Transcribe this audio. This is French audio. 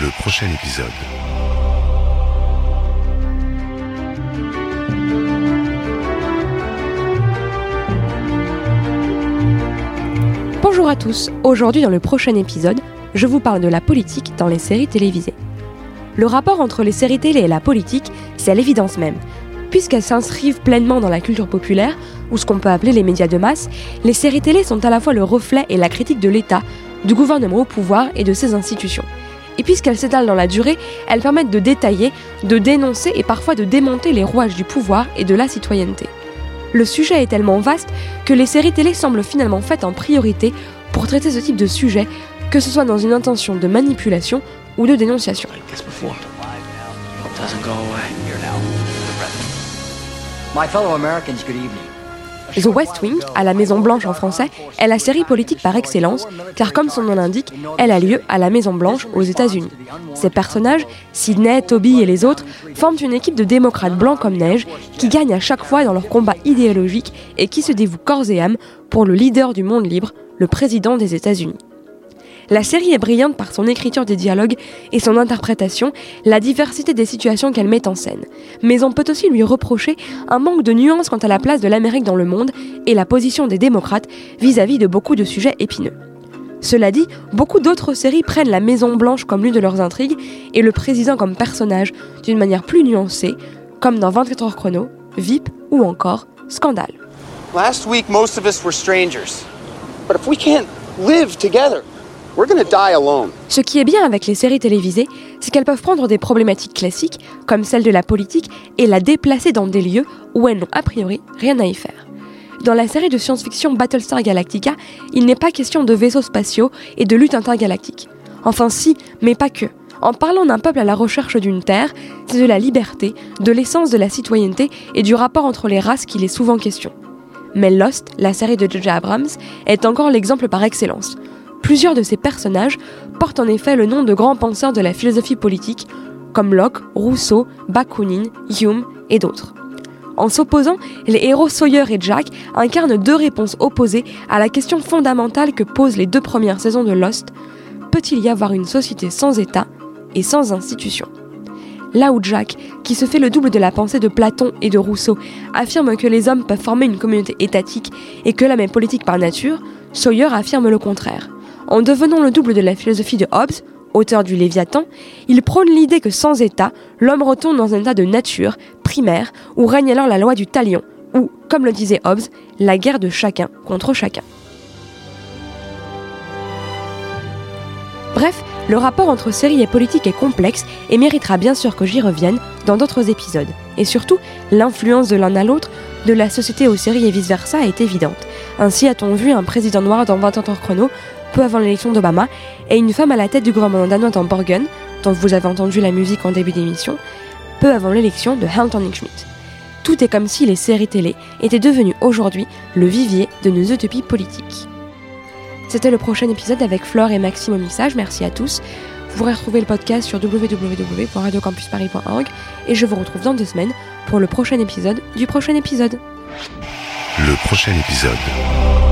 Le prochain épisode. Bonjour à tous, aujourd'hui dans le prochain épisode, je vous parle de la politique dans les séries télévisées. Le rapport entre les séries télé et la politique, c'est l'évidence même. Puisqu'elles s'inscrivent pleinement dans la culture populaire, ou ce qu'on peut appeler les médias de masse, les séries télé sont à la fois le reflet et la critique de l'État, du gouvernement au pouvoir et de ses institutions. Et puisqu'elles s'étalent dans la durée, elles permettent de détailler, de dénoncer et parfois de démonter les rouages du pouvoir et de la citoyenneté. Le sujet est tellement vaste que les séries télé semblent finalement faites en priorité pour traiter ce type de sujet, que ce soit dans une intention de manipulation ou de dénonciation. The West Wing, à la Maison Blanche en français, est la série politique par excellence, car comme son nom l'indique, elle a lieu à la Maison Blanche aux États-Unis. Ces personnages, Sidney, Toby et les autres, forment une équipe de démocrates blancs comme neige, qui gagnent à chaque fois dans leur combat idéologique et qui se dévouent corps et âme pour le leader du monde libre, le président des États-Unis. La série est brillante par son écriture des dialogues et son interprétation, la diversité des situations qu'elle met en scène. Mais on peut aussi lui reprocher un manque de nuances quant à la place de l'Amérique dans le monde et la position des démocrates vis-à-vis de beaucoup de sujets épineux. Cela dit, beaucoup d'autres séries prennent la Maison Blanche comme l'une de leurs intrigues et le président comme personnage d'une manière plus nuancée, comme dans 24 heures chrono, VIP ou encore Scandale. Last week, most of us were strangers. But if we can't live together, Ce qui est bien avec les séries télévisées, c'est qu'elles peuvent prendre des problématiques classiques, comme celle de la politique, et la déplacer dans des lieux où elles n'ont a priori rien à y faire. Dans la série de science-fiction Battlestar Galactica, il n'est pas question de vaisseaux spatiaux et de lutte intergalactique. Enfin si, mais pas que. En parlant d'un peuple à la recherche d'une terre, c'est de la liberté, de l'essence de la citoyenneté et du rapport entre les races qu'il est souvent question. Mais Lost, la série de J.J. Abrams, est encore l'exemple par excellence. Plusieurs de ces personnages portent en effet le nom de grands penseurs de la philosophie politique, comme Locke, Rousseau, Bakounine, Hume et d'autres. En s'opposant, les héros Sawyer et Jack incarnent deux réponses opposées à la question fondamentale que posent les deux premières saisons de Lost. Peut-il y avoir une société sans État et sans institutions Là où Jack, qui se fait le double de la pensée de Platon et de Rousseau, affirme que les hommes peuvent former une communauté étatique et que l'homme est politique par nature, Sawyer affirme le contraire. En devenant le double de la philosophie de Hobbes, auteur du Léviathan, il prône l'idée que sans État, l'homme retourne dans un état de nature, primaire, où règne alors la loi du talion, ou, comme le disait Hobbes, la guerre de chacun contre chacun. Bref, le rapport entre série et politique est complexe et méritera bien sûr que j'y revienne dans d'autres épisodes. Et surtout, l'influence de l'un à l'autre, de la société aux séries et vice-versa est évidente. Ainsi a-t-on vu un président noir dans 20 ans chrono, peu avant l'élection d'Obama, et une femme à la tête du gouvernement danois dans Borgen, dont vous avez entendu la musique en début d'émission, peu avant l'élection de Hans Schmidt. Tout est comme si les séries télé étaient devenues aujourd'hui le vivier de nos utopies politiques. C'était le prochain épisode avec Flore et Maxime au mixage. Merci à tous. Vous pourrez retrouver le podcast sur www.radiocampusparis.org et je vous retrouve dans deux semaines pour le prochain épisode du prochain épisode. Le prochain épisode.